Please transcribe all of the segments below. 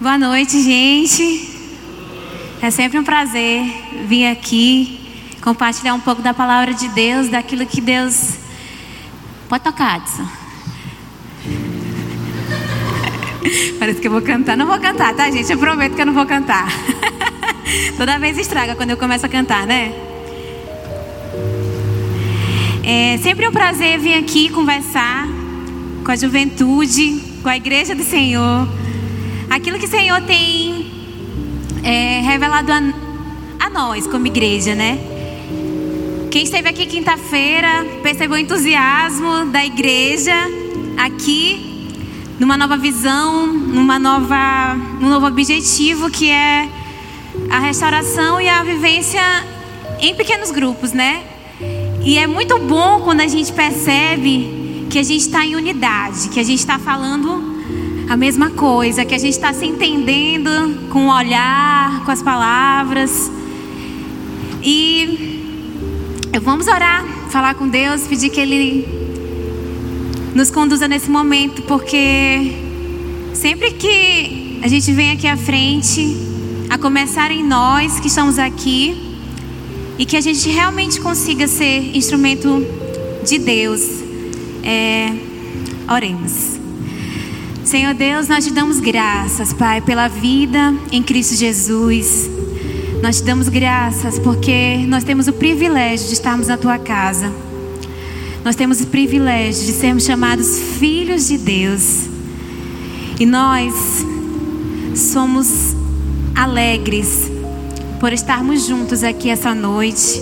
Boa noite, gente. É sempre um prazer vir aqui compartilhar um pouco da palavra de Deus, daquilo que Deus. Pode tocar, Adson. Parece que eu vou cantar. Não vou cantar, tá, gente? Eu prometo que eu não vou cantar. Toda vez estraga quando eu começo a cantar, né? É sempre um prazer vir aqui conversar com a juventude, com a igreja do Senhor. Aquilo que o Senhor tem é, revelado a, a nós como igreja, né? Quem esteve aqui quinta-feira percebeu o entusiasmo da igreja aqui, numa nova visão, numa nova, num novo objetivo que é a restauração e a vivência em pequenos grupos, né? E é muito bom quando a gente percebe que a gente está em unidade, que a gente está falando a mesma coisa, que a gente está se entendendo com o olhar, com as palavras. E vamos orar, falar com Deus, pedir que Ele nos conduza nesse momento, porque sempre que a gente vem aqui à frente, a começar em nós que estamos aqui, e que a gente realmente consiga ser instrumento de Deus. É, oremos. Senhor Deus, nós te damos graças, Pai, pela vida em Cristo Jesus. Nós te damos graças porque nós temos o privilégio de estarmos na tua casa. Nós temos o privilégio de sermos chamados filhos de Deus. E nós somos alegres por estarmos juntos aqui essa noite,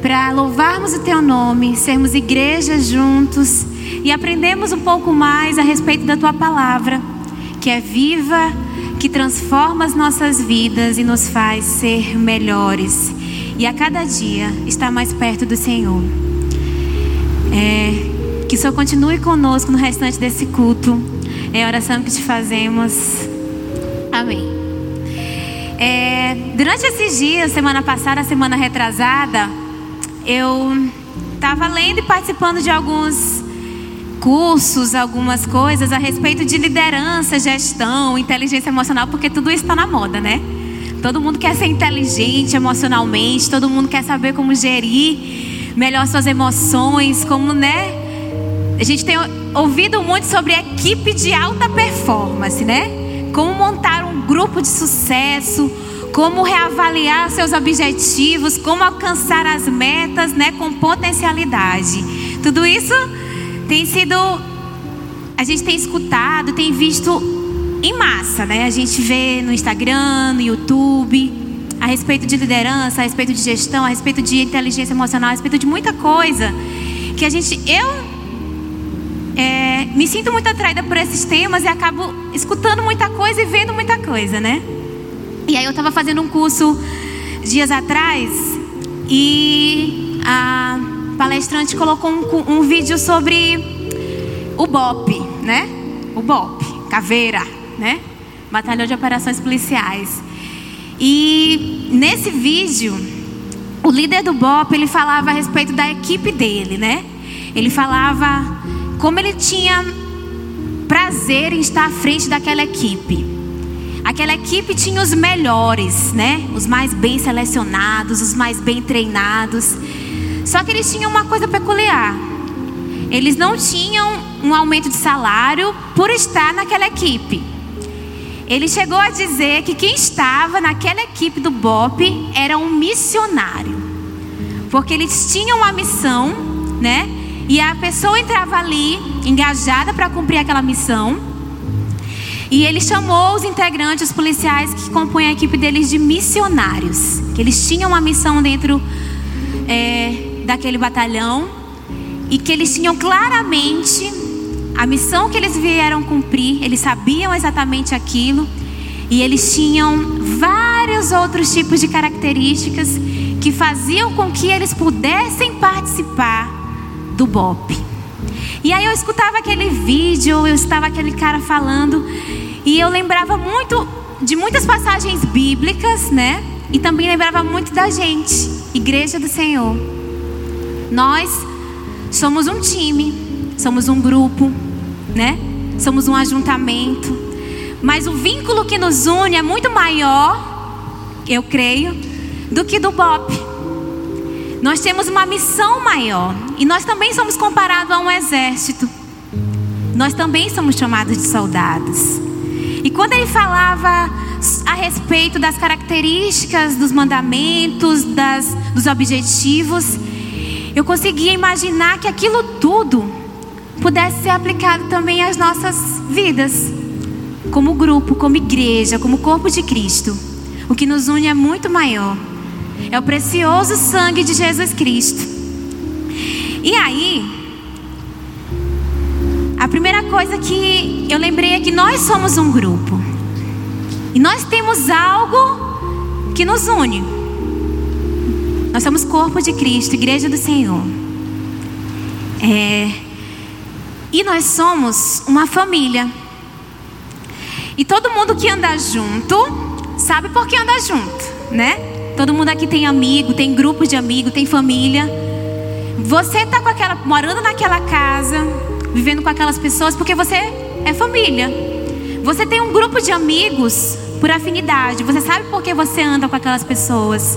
para louvarmos o teu nome, sermos igreja juntos e aprendemos um pouco mais a respeito da tua palavra, que é viva, que transforma as nossas vidas e nos faz ser melhores. E a cada dia está mais perto do Senhor. É, que o Senhor continue conosco no restante desse culto. É a oração que te fazemos. Amém. É, durante esses dias, semana passada, semana retrasada, eu estava lendo e participando de alguns cursos, algumas coisas a respeito de liderança, gestão, inteligência emocional, porque tudo isso está na moda, né? Todo mundo quer ser inteligente emocionalmente, todo mundo quer saber como gerir melhor suas emoções, como, né? A gente tem ouvido muito sobre equipe de alta performance, né? Como montar um grupo de sucesso, como reavaliar seus objetivos, como alcançar as metas, né, com potencialidade. Tudo isso tem sido. A gente tem escutado, tem visto em massa, né? A gente vê no Instagram, no YouTube, a respeito de liderança, a respeito de gestão, a respeito de inteligência emocional, a respeito de muita coisa. Que a gente. Eu é, me sinto muito atraída por esses temas e acabo escutando muita coisa e vendo muita coisa, né? E aí eu estava fazendo um curso dias atrás e a palestrante colocou um, um vídeo sobre o BOP, né? O BOP, Caveira, né? Batalhão de Operações Policiais. E nesse vídeo, o líder do BOP, ele falava a respeito da equipe dele, né? Ele falava como ele tinha prazer em estar à frente daquela equipe. Aquela equipe tinha os melhores, né? Os mais bem selecionados, os mais bem treinados. Só que eles tinham uma coisa peculiar. Eles não tinham um aumento de salário por estar naquela equipe. Ele chegou a dizer que quem estava naquela equipe do BOP era um missionário. Porque eles tinham uma missão, né? E a pessoa entrava ali engajada para cumprir aquela missão. E ele chamou os integrantes, os policiais que compõem a equipe deles de missionários. Que eles tinham uma missão dentro é, daquele batalhão e que eles tinham claramente a missão que eles vieram cumprir, eles sabiam exatamente aquilo e eles tinham vários outros tipos de características que faziam com que eles pudessem participar do BOP. E aí eu escutava aquele vídeo, eu estava aquele cara falando e eu lembrava muito de muitas passagens bíblicas, né? E também lembrava muito da gente, Igreja do Senhor. Nós somos um time, somos um grupo, né? Somos um ajuntamento. Mas o vínculo que nos une é muito maior, eu creio, do que do BOP. Nós temos uma missão maior. E nós também somos comparados a um exército. Nós também somos chamados de soldados. E quando ele falava a respeito das características dos mandamentos, das, dos objetivos, eu conseguia imaginar que aquilo tudo pudesse ser aplicado também às nossas vidas, como grupo, como igreja, como corpo de Cristo. O que nos une é muito maior. É o precioso sangue de Jesus Cristo. E aí, a primeira coisa que eu lembrei é que nós somos um grupo. E nós temos algo que nos une. Nós somos corpo de Cristo, igreja do Senhor. É, e nós somos uma família. E todo mundo que anda junto, sabe por que anda junto, né? Todo mundo aqui tem amigo, tem grupo de amigo, tem família. Você está com aquela, morando naquela casa, vivendo com aquelas pessoas porque você é família. Você tem um grupo de amigos por afinidade. Você sabe por que você anda com aquelas pessoas.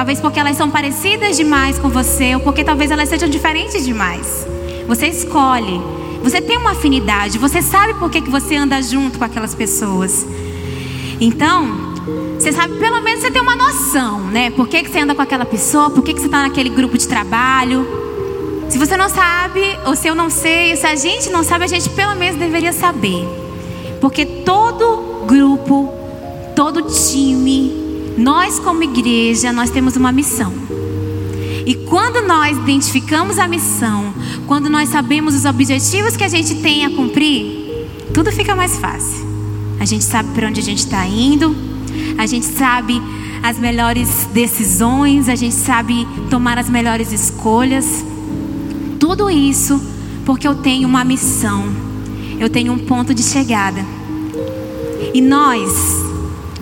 Talvez porque elas são parecidas demais com você, ou porque talvez elas sejam diferentes demais. Você escolhe. Você tem uma afinidade. Você sabe por que, que você anda junto com aquelas pessoas. Então, você sabe, pelo menos você tem uma noção, né? Por que, que você anda com aquela pessoa? Por que, que você está naquele grupo de trabalho? Se você não sabe, ou se eu não sei, se a gente não sabe, a gente pelo menos deveria saber. Porque todo grupo, todo time, nós como igreja, nós temos uma missão. E quando nós identificamos a missão, quando nós sabemos os objetivos que a gente tem a cumprir, tudo fica mais fácil. A gente sabe para onde a gente está indo, a gente sabe as melhores decisões, a gente sabe tomar as melhores escolhas. Tudo isso porque eu tenho uma missão eu tenho um ponto de chegada. E nós,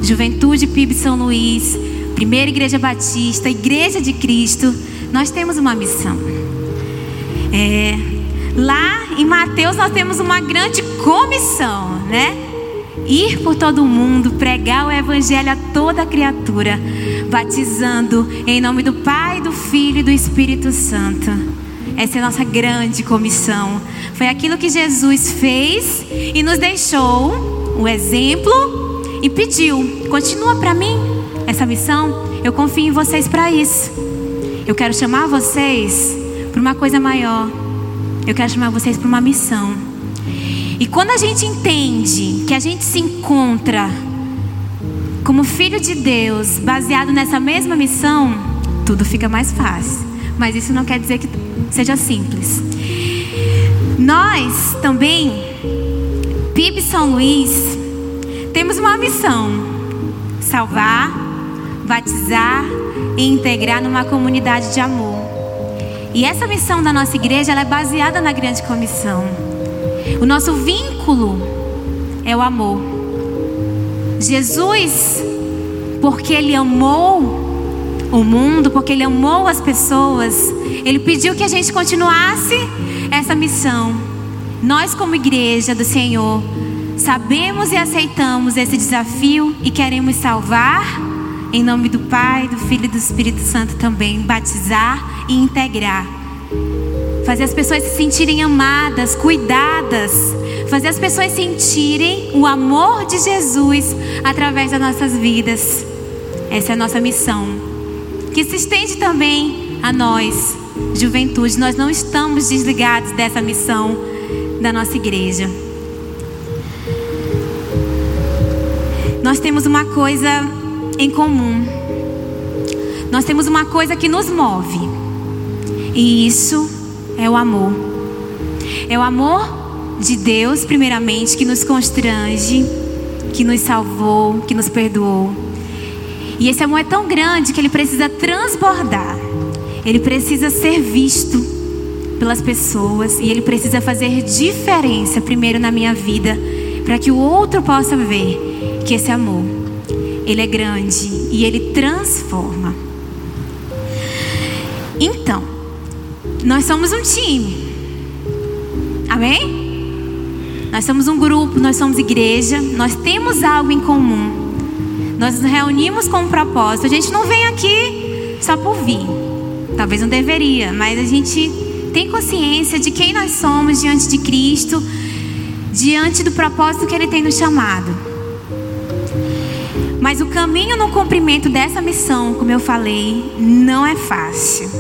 Juventude PIB São Luís, Primeira Igreja Batista, Igreja de Cristo, nós temos uma missão. É, lá em Mateus nós temos uma grande comissão, né? Ir por todo mundo, pregar o Evangelho a toda criatura, batizando em nome do Pai, do Filho e do Espírito Santo. Essa é a nossa grande comissão. Foi aquilo que Jesus fez e nos deixou o exemplo e pediu: continua para mim essa missão. Eu confio em vocês para isso. Eu quero chamar vocês para uma coisa maior. Eu quero chamar vocês para uma missão. E quando a gente entende que a gente se encontra como filho de Deus, baseado nessa mesma missão, tudo fica mais fácil. Mas isso não quer dizer que seja simples. Nós também, PIB São Luís, temos uma missão: salvar, batizar e integrar numa comunidade de amor. E essa missão da nossa igreja é baseada na grande comissão. O nosso vínculo é o amor. Jesus, porque Ele amou o mundo, porque Ele amou as pessoas, Ele pediu que a gente continuasse essa missão. Nós, como igreja do Senhor, sabemos e aceitamos esse desafio e queremos salvar, em nome do Pai, do Filho e do Espírito Santo também, batizar e integrar. Fazer as pessoas se sentirem amadas, cuidadas, fazer as pessoas sentirem o amor de Jesus através das nossas vidas. Essa é a nossa missão que se estende também a nós, juventude. Nós não estamos desligados dessa missão da nossa igreja. Nós temos uma coisa em comum. Nós temos uma coisa que nos move. E isso é o amor. É o amor de Deus, primeiramente, que nos constrange, que nos salvou, que nos perdoou. E esse amor é tão grande que ele precisa transbordar. Ele precisa ser visto pelas pessoas e ele precisa fazer diferença primeiro na minha vida, para que o outro possa ver que esse amor ele é grande e ele transforma. Então, nós somos um time. Amém? Nós somos um grupo, nós somos igreja, nós temos algo em comum. Nós nos reunimos com um propósito. A gente não vem aqui só por vir. Talvez não deveria, mas a gente tem consciência de quem nós somos diante de Cristo, diante do propósito que Ele tem nos chamado. Mas o caminho no cumprimento dessa missão, como eu falei, não é fácil.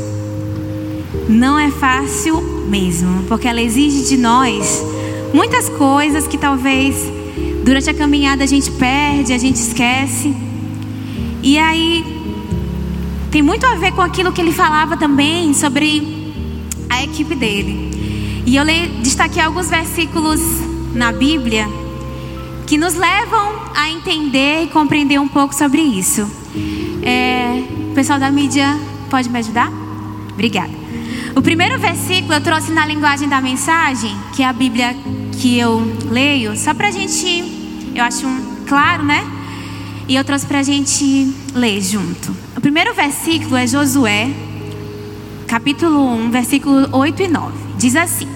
Não é fácil mesmo, porque ela exige de nós muitas coisas que talvez durante a caminhada a gente perde, a gente esquece. E aí tem muito a ver com aquilo que ele falava também sobre a equipe dele. E eu destaquei alguns versículos na Bíblia que nos levam a entender e compreender um pouco sobre isso. É, o pessoal da mídia pode me ajudar? Obrigada. O primeiro versículo eu trouxe na linguagem da mensagem, que é a Bíblia que eu leio, só para a gente, eu acho um, claro, né? E eu trouxe para a gente ler junto. O primeiro versículo é Josué, capítulo 1, versículo 8 e 9. Diz assim: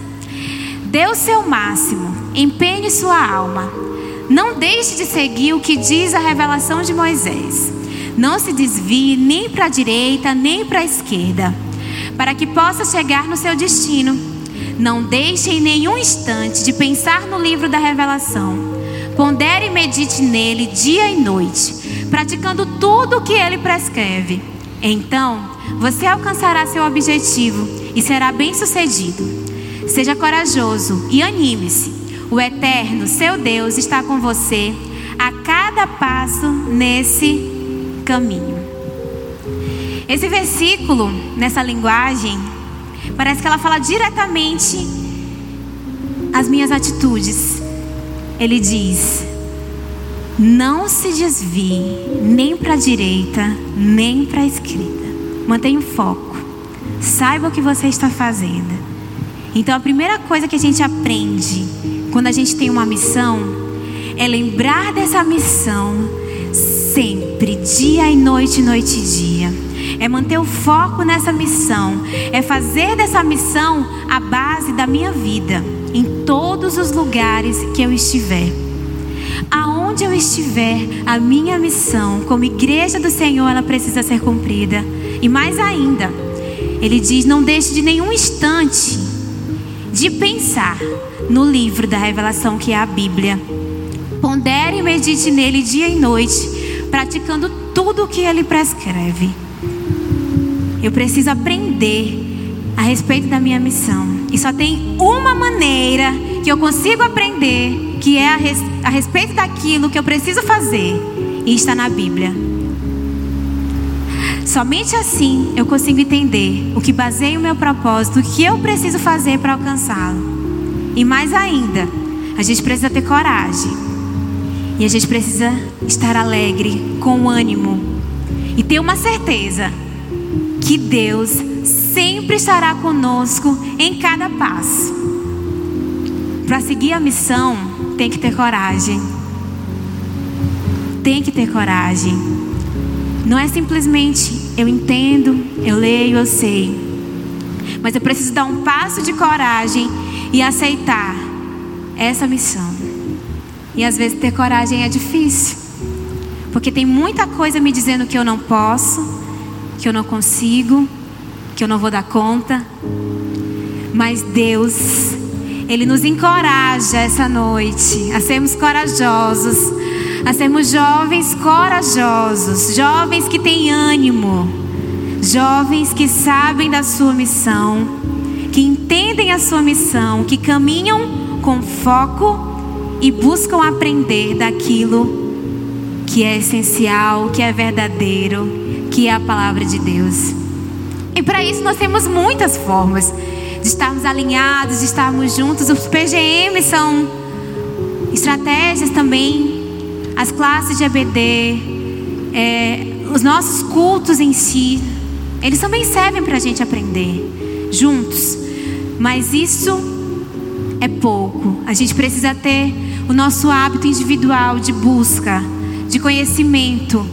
Dê o seu máximo, empenhe sua alma. Não deixe de seguir o que diz a revelação de Moisés. Não se desvie nem para a direita, nem para a esquerda, para que possa chegar no seu destino. Não deixe em nenhum instante de pensar no livro da revelação. Pondere e medite nele dia e noite, praticando tudo o que ele prescreve. Então, você alcançará seu objetivo e será bem-sucedido. Seja corajoso e anime-se. O Eterno, seu Deus, está com você a cada passo nesse caminho. Esse versículo, nessa linguagem, Parece que ela fala diretamente as minhas atitudes. Ele diz: Não se desvie nem para a direita, nem para a esquerda. Mantenha o foco. Saiba o que você está fazendo. Então, a primeira coisa que a gente aprende quando a gente tem uma missão é lembrar dessa missão sempre, dia e noite, noite e dia é manter o foco nessa missão, é fazer dessa missão a base da minha vida, em todos os lugares que eu estiver. Aonde eu estiver, a minha missão como igreja do Senhor, ela precisa ser cumprida. E mais ainda, ele diz: não deixe de nenhum instante de pensar no livro da revelação que é a Bíblia. Pondere e medite nele dia e noite, praticando tudo o que ele prescreve. Eu preciso aprender a respeito da minha missão. E só tem uma maneira que eu consigo aprender, que é a, res, a respeito daquilo que eu preciso fazer, e está na Bíblia. Somente assim eu consigo entender o que baseia o meu propósito, o que eu preciso fazer para alcançá-lo. E mais ainda, a gente precisa ter coragem. E a gente precisa estar alegre, com ânimo. E ter uma certeza que Deus sempre estará conosco em cada passo. Para seguir a missão, tem que ter coragem. Tem que ter coragem. Não é simplesmente eu entendo, eu leio, eu sei. Mas eu preciso dar um passo de coragem e aceitar essa missão. E às vezes ter coragem é difícil. Porque tem muita coisa me dizendo que eu não posso, que eu não consigo, que eu não vou dar conta. Mas Deus, Ele nos encoraja essa noite a sermos corajosos, a sermos jovens corajosos, jovens que têm ânimo, jovens que sabem da sua missão, que entendem a sua missão, que caminham com foco e buscam aprender daquilo que é essencial, que é verdadeiro que é a palavra de Deus. E para isso nós temos muitas formas de estarmos alinhados, de estarmos juntos. Os PGM são estratégias também, as classes de EBD, é, os nossos cultos em si, eles também servem para a gente aprender juntos. Mas isso é pouco. A gente precisa ter o nosso hábito individual de busca, de conhecimento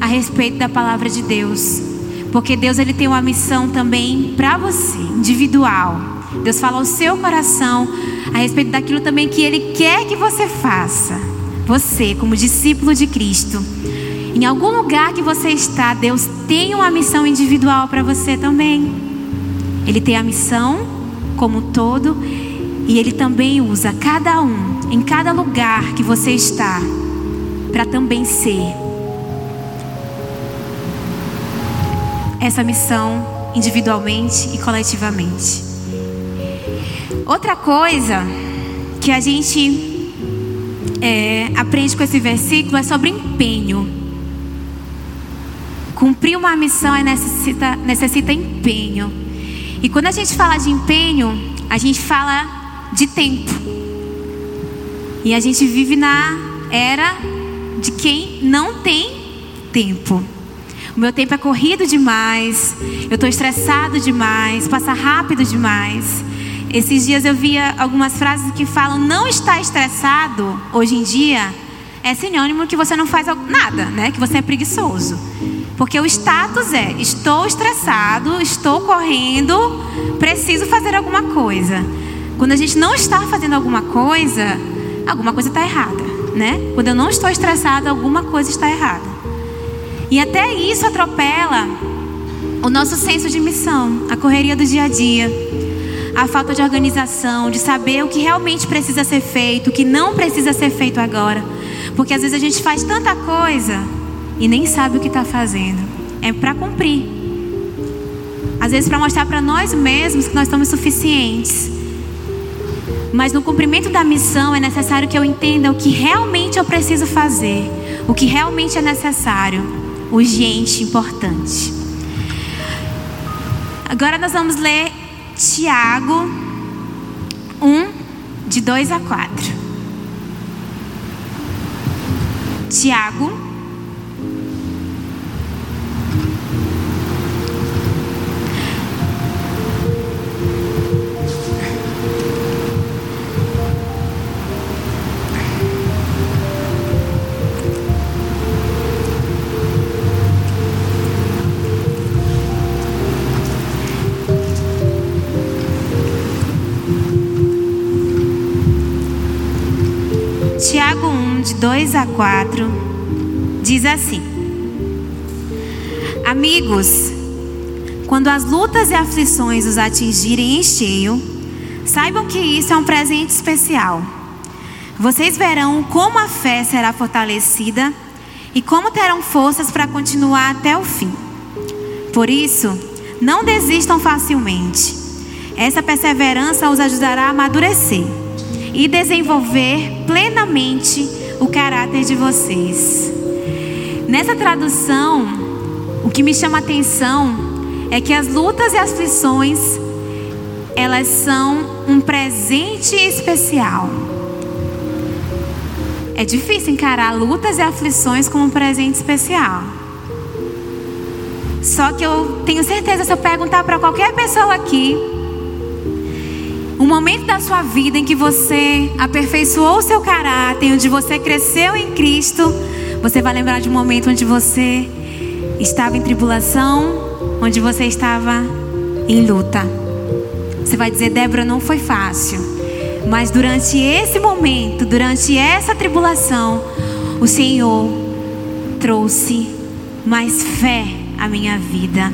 a respeito da palavra de Deus. Porque Deus ele tem uma missão também para você, individual. Deus fala ao seu coração a respeito daquilo também que Ele quer que você faça. Você, como discípulo de Cristo, em algum lugar que você está, Deus tem uma missão individual para você também. Ele tem a missão como um todo e Ele também usa cada um, em cada lugar que você está, para também ser essa missão individualmente e coletivamente. Outra coisa que a gente é, aprende com esse versículo é sobre empenho. Cumprir uma missão é necessita, necessita empenho. E quando a gente fala de empenho, a gente fala de tempo. E a gente vive na era de quem não tem tempo. O meu tempo é corrido demais, eu estou estressado demais, passa rápido demais. Esses dias eu via algumas frases que falam não está estressado hoje em dia é sinônimo que você não faz nada, né? Que você é preguiçoso. Porque o status é estou estressado, estou correndo, preciso fazer alguma coisa. Quando a gente não está fazendo alguma coisa, alguma coisa está errada, né? Quando eu não estou estressado, alguma coisa está errada. E até isso atropela o nosso senso de missão, a correria do dia a dia, a falta de organização, de saber o que realmente precisa ser feito, o que não precisa ser feito agora. Porque às vezes a gente faz tanta coisa e nem sabe o que está fazendo. É para cumprir. Às vezes para mostrar para nós mesmos que nós somos suficientes. Mas no cumprimento da missão é necessário que eu entenda o que realmente eu preciso fazer, o que realmente é necessário urgente, importante. Agora nós vamos ler Tiago 1, de 2 a 4. Tiago de 2 a 4, diz assim: Amigos, quando as lutas e aflições os atingirem em cheio, saibam que isso é um presente especial. Vocês verão como a fé será fortalecida e como terão forças para continuar até o fim. Por isso, não desistam facilmente. Essa perseverança os ajudará a amadurecer e desenvolver plenamente o caráter de vocês. Nessa tradução, o que me chama a atenção é que as lutas e as aflições elas são um presente especial. É difícil encarar lutas e aflições como um presente especial. Só que eu tenho certeza, se eu perguntar para qualquer pessoa aqui, um momento da sua vida em que você aperfeiçoou o seu caráter, onde você cresceu em Cristo, você vai lembrar de um momento onde você estava em tribulação, onde você estava em luta. Você vai dizer, Débora, não foi fácil. Mas durante esse momento, durante essa tribulação, o Senhor trouxe mais fé à minha vida.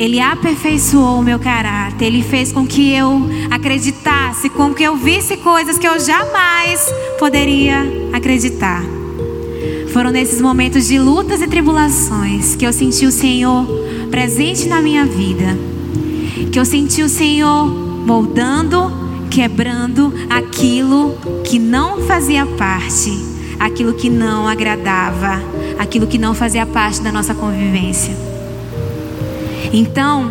Ele aperfeiçoou o meu caráter. Ele fez com que eu acreditasse, com que eu visse coisas que eu jamais poderia acreditar. Foram nesses momentos de lutas e tribulações que eu senti o Senhor presente na minha vida. Que eu senti o Senhor moldando, quebrando aquilo que não fazia parte, aquilo que não agradava, aquilo que não fazia parte da nossa convivência. Então,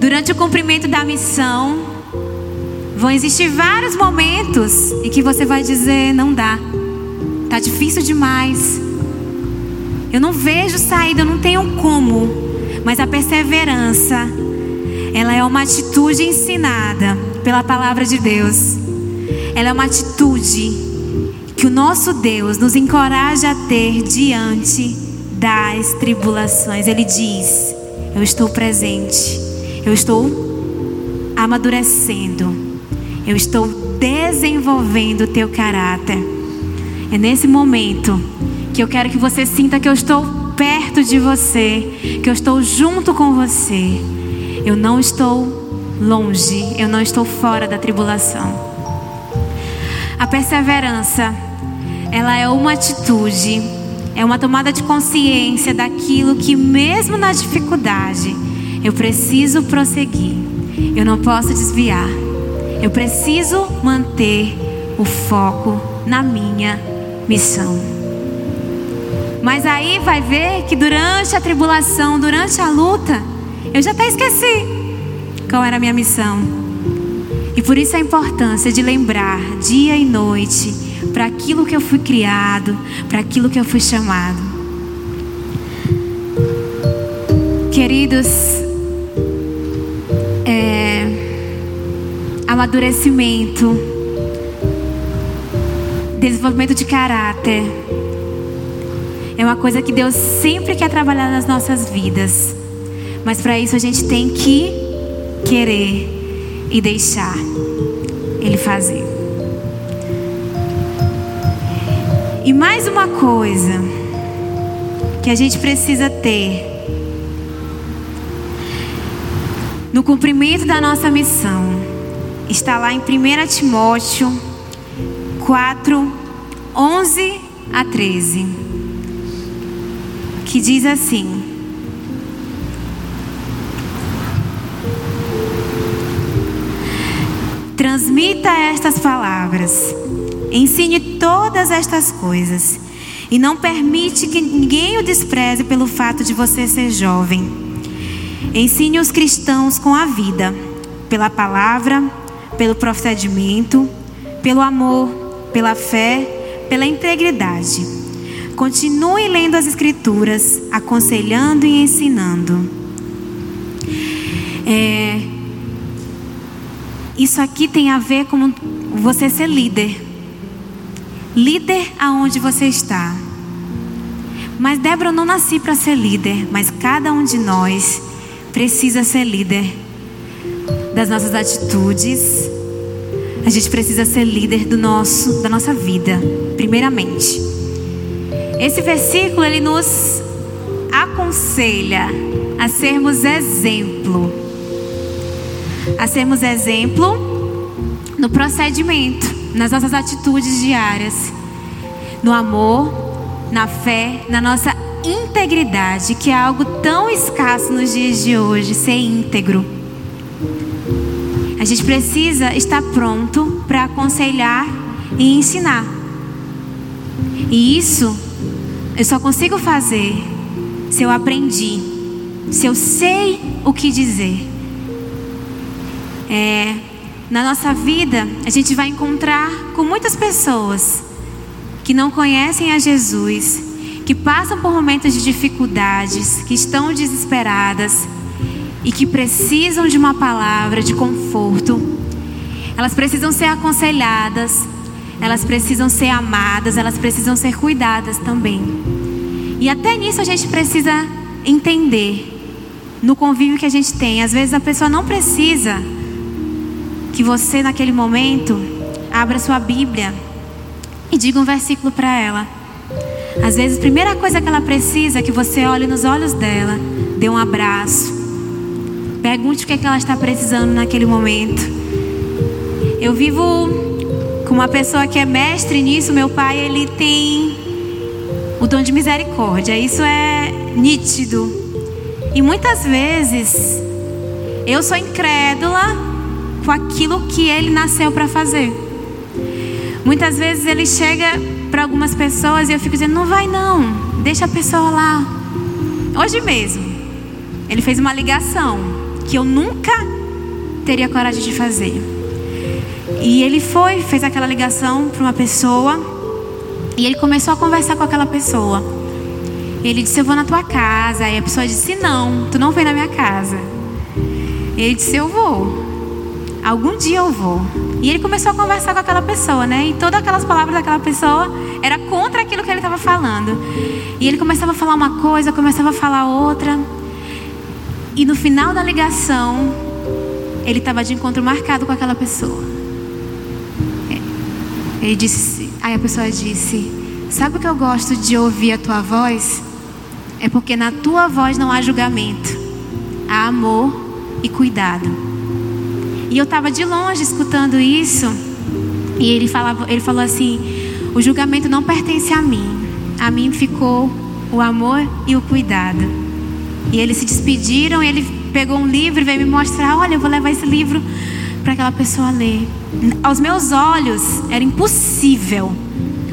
durante o cumprimento da missão, vão existir vários momentos em que você vai dizer: não dá, tá difícil demais. Eu não vejo saída, eu não tenho como. Mas a perseverança, ela é uma atitude ensinada pela palavra de Deus. Ela é uma atitude que o nosso Deus nos encoraja a ter diante das tribulações. Ele diz: eu estou presente. Eu estou amadurecendo. Eu estou desenvolvendo o teu caráter. É nesse momento que eu quero que você sinta que eu estou perto de você, que eu estou junto com você. Eu não estou longe, eu não estou fora da tribulação. A perseverança, ela é uma atitude, é uma tomada de consciência daquilo que mesmo na dificuldade, eu preciso prosseguir. Eu não posso desviar. Eu preciso manter o foco na minha missão. Mas aí vai ver que durante a tribulação, durante a luta, eu já até esqueci qual era a minha missão. E por isso a importância de lembrar dia e noite para aquilo que eu fui criado, para aquilo que eu fui chamado. Queridos, é, amadurecimento, desenvolvimento de caráter, é uma coisa que Deus sempre quer trabalhar nas nossas vidas. Mas para isso a gente tem que querer e deixar Ele fazer. E mais uma coisa que a gente precisa ter no cumprimento da nossa missão está lá em 1 Timóteo 4, 11 a 13, que diz assim: Transmita estas palavras. Ensine todas estas coisas. E não permite que ninguém o despreze pelo fato de você ser jovem. Ensine os cristãos com a vida, pela palavra, pelo procedimento, pelo amor, pela fé, pela integridade. Continue lendo as Escrituras, aconselhando e ensinando. É, isso aqui tem a ver com você ser líder. Líder aonde você está. Mas Débora, eu não nasci para ser líder, mas cada um de nós precisa ser líder das nossas atitudes. A gente precisa ser líder do nosso, da nossa vida, primeiramente. Esse versículo ele nos aconselha a sermos exemplo a sermos exemplo no procedimento, nas nossas atitudes diárias, no amor, na fé, na nossa integridade, que é algo tão escasso nos dias de hoje, ser íntegro. A gente precisa estar pronto para aconselhar e ensinar. E isso eu só consigo fazer se eu aprendi, se eu sei o que dizer. É, na nossa vida, a gente vai encontrar com muitas pessoas que não conhecem a Jesus, que passam por momentos de dificuldades, que estão desesperadas e que precisam de uma palavra de conforto. Elas precisam ser aconselhadas, elas precisam ser amadas, elas precisam ser cuidadas também. E até nisso a gente precisa entender no convívio que a gente tem. Às vezes a pessoa não precisa que você naquele momento abra sua Bíblia e diga um versículo para ela. Às vezes, a primeira coisa que ela precisa é que você olhe nos olhos dela, dê um abraço, pergunte o que, é que ela está precisando naquele momento. Eu vivo com uma pessoa que é mestre nisso. Meu pai, ele tem o dom de misericórdia. Isso é nítido. E muitas vezes eu sou incrédula com aquilo que ele nasceu para fazer. Muitas vezes ele chega para algumas pessoas e eu fico dizendo: não vai não, deixa a pessoa lá. Hoje mesmo, ele fez uma ligação que eu nunca teria coragem de fazer. E ele foi, fez aquela ligação para uma pessoa e ele começou a conversar com aquela pessoa. Ele disse: Eu vou na tua casa. Aí a pessoa disse: Não, tu não vem na minha casa. Ele disse: Eu vou algum dia eu vou. E ele começou a conversar com aquela pessoa, né? E todas aquelas palavras daquela pessoa era contra aquilo que ele estava falando. E ele começava a falar uma coisa, começava a falar outra. E no final da ligação, ele estava de encontro marcado com aquela pessoa. Ele disse, aí a pessoa disse: Sabe o que eu gosto de ouvir a tua voz? É porque na tua voz não há julgamento, há amor e cuidado. E eu estava de longe escutando isso, e ele, falava, ele falou assim: O julgamento não pertence a mim, a mim ficou o amor e o cuidado. E eles se despediram, ele pegou um livro e veio me mostrar: Olha, eu vou levar esse livro para aquela pessoa ler. Aos meus olhos, era impossível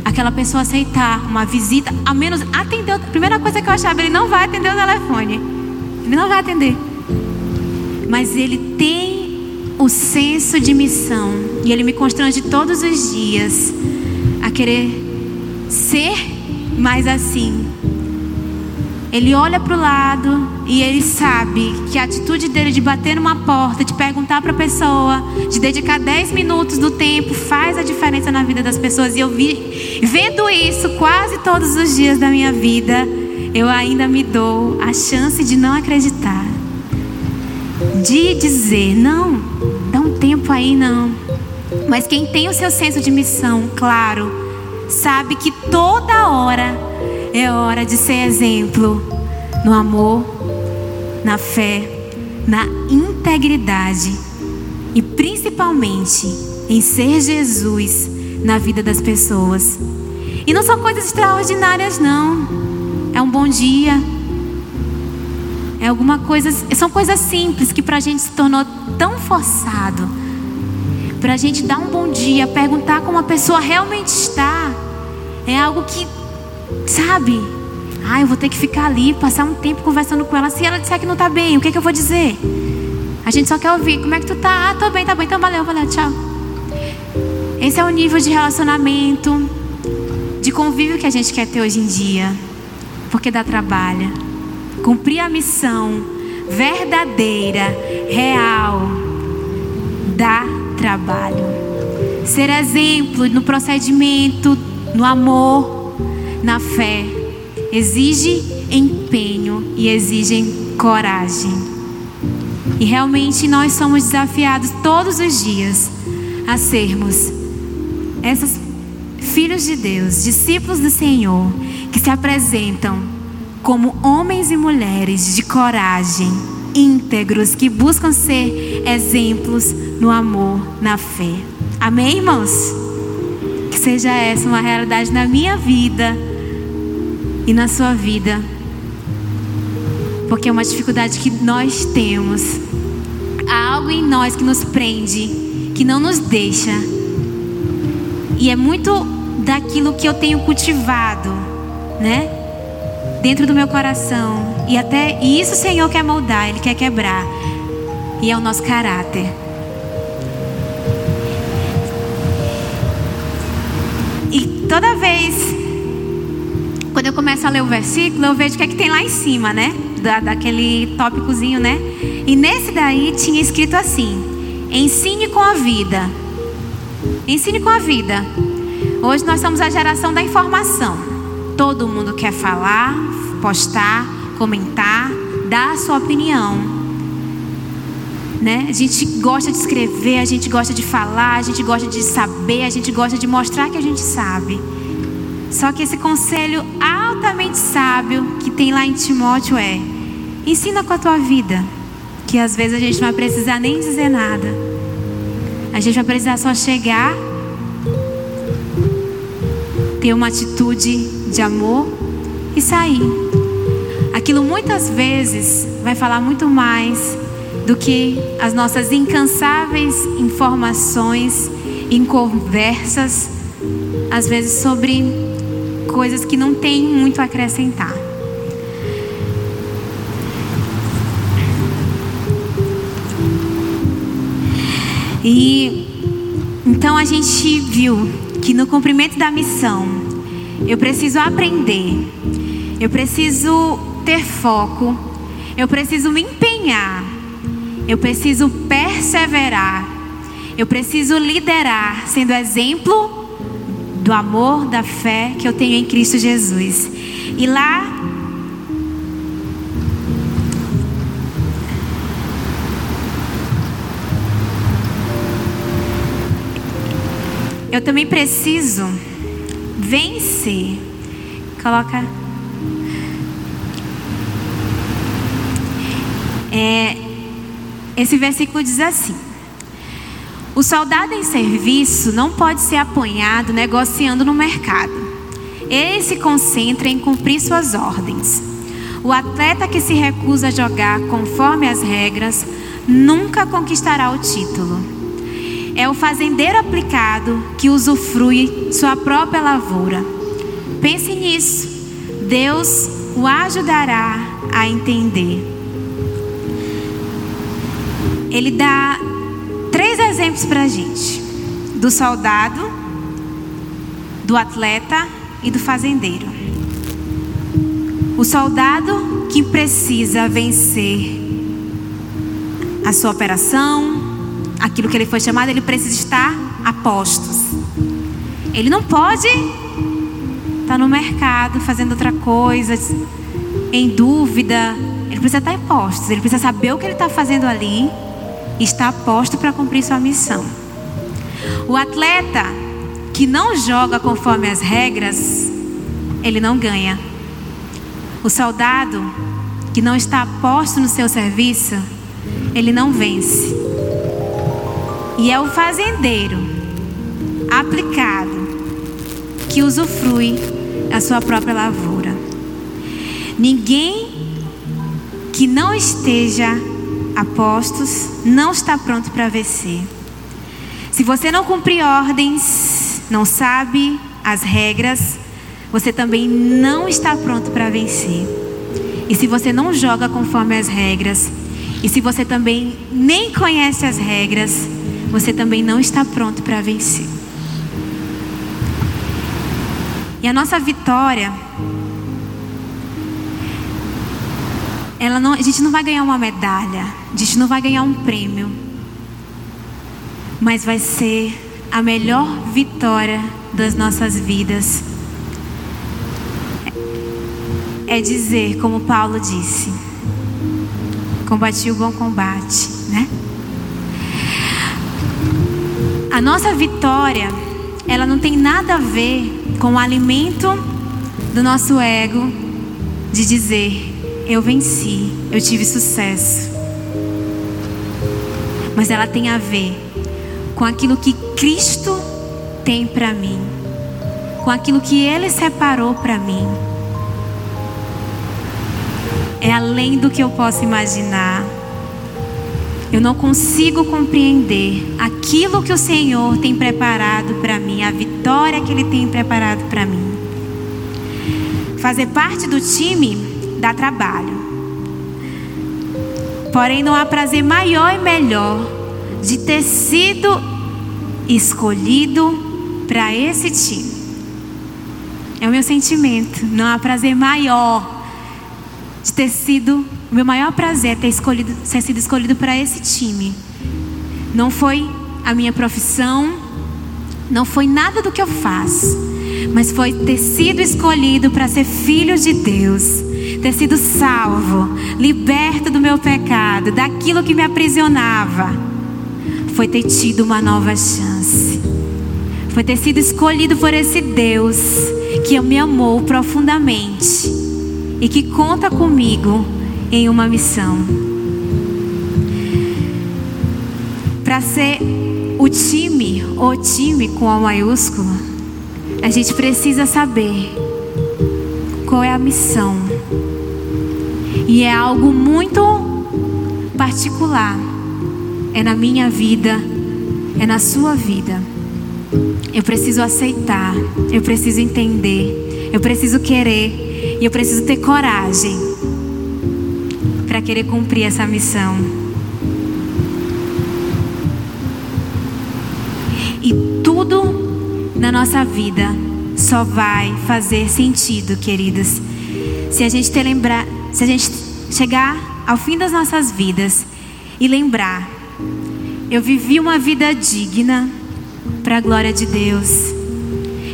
aquela pessoa aceitar uma visita, ao menos atender. A primeira coisa que eu achava, ele não vai atender o telefone. Ele não vai atender. Mas ele tem o senso de missão. E ele me constrange todos os dias a querer ser mais assim. Ele olha para o lado e ele sabe que a atitude dele de bater numa porta, de perguntar para a pessoa, de dedicar 10 minutos do tempo, faz a diferença na vida das pessoas. E eu vi, vendo isso quase todos os dias da minha vida, eu ainda me dou a chance de não acreditar. De dizer, não, dá um tempo aí, não. Mas quem tem o seu senso de missão, claro, sabe que toda hora é hora de ser exemplo no amor, na fé, na integridade e principalmente em ser Jesus na vida das pessoas. E não são coisas extraordinárias, não. É um bom dia. É alguma coisa. São coisas simples que para a gente se tornou tão forçado. Para a gente dar um bom dia, perguntar como a pessoa realmente está. É algo que Sabe? Ah, eu vou ter que ficar ali, passar um tempo conversando com ela. Se ela disser que não tá bem, o que, é que eu vou dizer? A gente só quer ouvir. Como é que tu tá? Ah, tô bem, tá bem. Então valeu, valeu, tchau. Esse é o nível de relacionamento, de convívio que a gente quer ter hoje em dia. Porque dá trabalho. Cumprir a missão verdadeira, real, dá trabalho. Ser exemplo no procedimento, no amor, na fé exige empenho e exige coragem. E realmente nós somos desafiados todos os dias a sermos esses filhos de Deus, discípulos do Senhor, que se apresentam como homens e mulheres de coragem, íntegros, que buscam ser exemplos no amor, na fé. Amém, irmãos? Que seja essa uma realidade na minha vida e na sua vida. Porque é uma dificuldade que nós temos. Há algo em nós que nos prende, que não nos deixa. E é muito daquilo que eu tenho cultivado, né? Dentro do meu coração. E até e isso o Senhor quer moldar, Ele quer quebrar. E é o nosso caráter. E toda vez quando eu começo a ler o versículo, eu vejo o que é que tem lá em cima, né? Da, daquele tópicozinho, né? E nesse daí tinha escrito assim: ensine com a vida. Ensine com a vida. Hoje nós somos a geração da informação. Todo mundo quer falar, postar, comentar, dar a sua opinião. Né? A gente gosta de escrever, a gente gosta de falar, a gente gosta de saber, a gente gosta de mostrar que a gente sabe. Só que esse conselho altamente sábio que tem lá em Timóteo é: ensina com a tua vida, que às vezes a gente não vai precisar nem dizer nada. A gente vai precisar só chegar, ter uma atitude de amor e sair. Aquilo muitas vezes vai falar muito mais do que as nossas incansáveis informações em conversas, às vezes sobre coisas que não tem muito a acrescentar. E então a gente viu que no cumprimento da missão, eu preciso aprender, eu preciso ter foco, eu preciso me empenhar, eu preciso perseverar, eu preciso liderar, sendo exemplo do amor, da fé que eu tenho em Cristo Jesus. E lá eu também preciso vencer. Coloca É, esse versículo diz assim: O soldado em serviço não pode ser apanhado negociando no mercado. Ele se concentra em cumprir suas ordens. O atleta que se recusa a jogar conforme as regras nunca conquistará o título. É o fazendeiro aplicado que usufrui sua própria lavoura. Pense nisso. Deus o ajudará a entender. Ele dá três exemplos para a gente: do soldado, do atleta e do fazendeiro. O soldado que precisa vencer a sua operação, aquilo que ele foi chamado, ele precisa estar a postos. Ele não pode estar no mercado fazendo outra coisa, em dúvida. Ele precisa estar em postos, ele precisa saber o que ele está fazendo ali e a posto para cumprir sua missão. O atleta que não joga conforme as regras, ele não ganha. O soldado que não está posto no seu serviço, ele não vence. E é o fazendeiro aplicado que usufrui a sua própria lavoura. Ninguém que não esteja a postos não está pronto para vencer. Se você não cumprir ordens, não sabe as regras, você também não está pronto para vencer. E se você não joga conforme as regras, e se você também nem conhece as regras, você também não está pronto para vencer. E a nossa vitória, ela não, a gente não vai ganhar uma medalha, a gente não vai ganhar um prêmio, mas vai ser a melhor vitória das nossas vidas. É dizer, como Paulo disse, combati o bom combate, né? A nossa vitória, ela não tem nada a ver com o alimento do nosso ego de dizer eu venci, eu tive sucesso. Mas ela tem a ver com aquilo que Cristo tem para mim, com aquilo que Ele separou para mim. É além do que eu posso imaginar. Eu não consigo compreender aquilo que o Senhor tem preparado para mim, a vitória que Ele tem preparado para mim. Fazer parte do time dá trabalho. Porém, não há prazer maior e melhor de ter sido escolhido para esse time. É o meu sentimento. Não há prazer maior de ter sido o meu maior prazer é ter escolhido, ter sido escolhido para esse time. Não foi a minha profissão, não foi nada do que eu faço, mas foi ter sido escolhido para ser filho de Deus, ter sido salvo, liberto do meu pecado, daquilo que me aprisionava. Foi ter tido uma nova chance. Foi ter sido escolhido por esse Deus que me amou profundamente e que conta comigo em uma missão. Para ser o time, o time com A maiúsculo, a gente precisa saber qual é a missão. E é algo muito particular. É na minha vida, é na sua vida. Eu preciso aceitar, eu preciso entender, eu preciso querer e eu preciso ter coragem para querer cumprir essa missão. E tudo na nossa vida só vai fazer sentido, queridos, se a gente ter lembrar, se a gente chegar ao fim das nossas vidas e lembrar, eu vivi uma vida digna para a glória de Deus.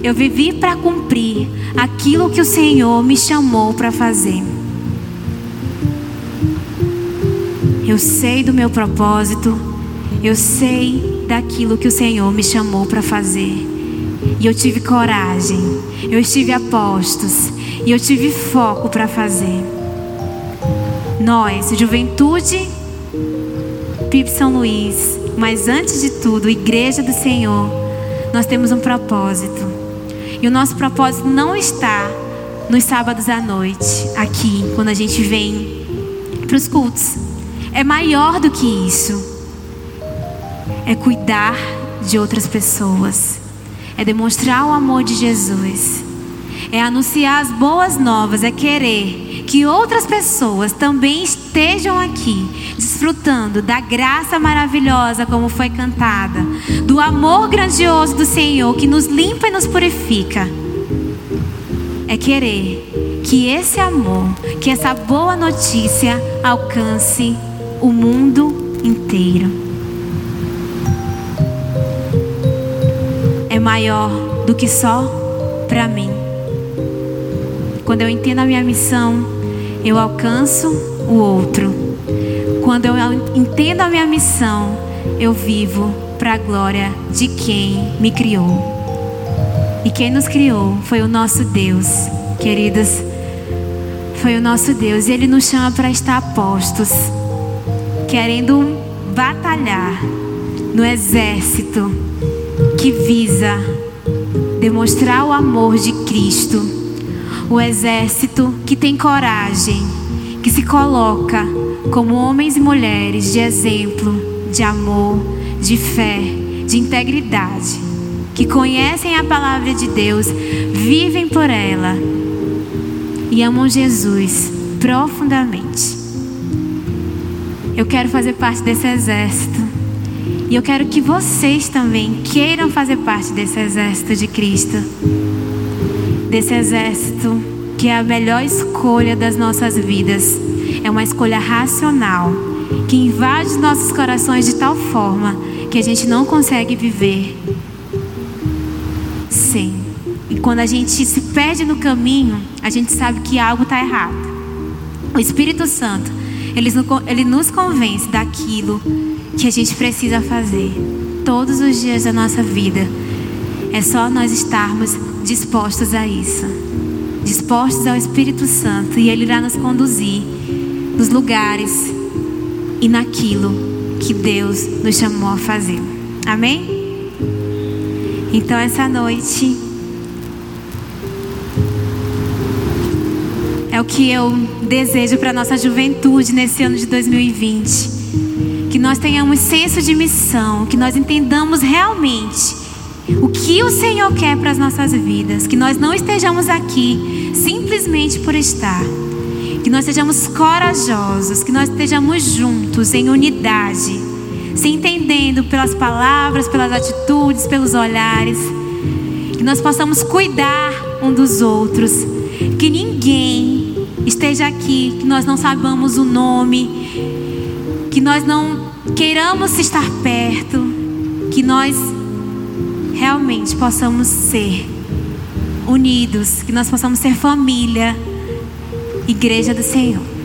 Eu vivi para cumprir aquilo que o Senhor me chamou para fazer. Eu sei do meu propósito. Eu sei daquilo que o Senhor me chamou para fazer. E eu tive coragem, eu estive a postos e eu tive foco para fazer. Nós, juventude, PIB São Luís, mas antes de tudo, Igreja do Senhor, nós temos um propósito. E o nosso propósito não está nos sábados à noite, aqui, quando a gente vem para os cultos. É maior do que isso. É cuidar de outras pessoas. É demonstrar o amor de Jesus. É anunciar as boas novas. É querer que outras pessoas também estejam aqui, desfrutando da graça maravilhosa, como foi cantada, do amor grandioso do Senhor que nos limpa e nos purifica. É querer que esse amor, que essa boa notícia alcance o mundo inteiro. É maior do que só para mim. Quando eu entendo a minha missão, eu alcanço o outro. Quando eu entendo a minha missão, eu vivo para a glória de quem me criou. E quem nos criou foi o nosso Deus, queridos. Foi o nosso Deus. E Ele nos chama para estar postos querendo batalhar no exército que visa demonstrar o amor de Cristo. O exército que tem coragem, que se coloca como homens e mulheres de exemplo, de amor, de fé, de integridade, que conhecem a palavra de Deus, vivem por ela e amam Jesus profundamente. Eu quero fazer parte desse exército. E eu quero que vocês também queiram fazer parte desse exército de Cristo. Desse exército que é a melhor escolha das nossas vidas. É uma escolha racional que invade os nossos corações de tal forma que a gente não consegue viver sem. E quando a gente se perde no caminho, a gente sabe que algo está errado. O Espírito Santo ele, ele nos convence daquilo que a gente precisa fazer todos os dias da nossa vida. É só nós estarmos dispostos a isso. Dispostos ao Espírito Santo. E Ele irá nos conduzir nos lugares e naquilo que Deus nos chamou a fazer. Amém? Então, essa noite. É o que eu desejo para a nossa juventude nesse ano de 2020. Que nós tenhamos senso de missão, que nós entendamos realmente o que o Senhor quer para as nossas vidas. Que nós não estejamos aqui simplesmente por estar. Que nós sejamos corajosos, que nós estejamos juntos em unidade, se entendendo pelas palavras, pelas atitudes, pelos olhares. Que nós possamos cuidar um dos outros. Que ninguém esteja aqui, que nós não saibamos o nome, que nós não queiramos estar perto, que nós realmente possamos ser unidos, que nós possamos ser família, igreja do Senhor.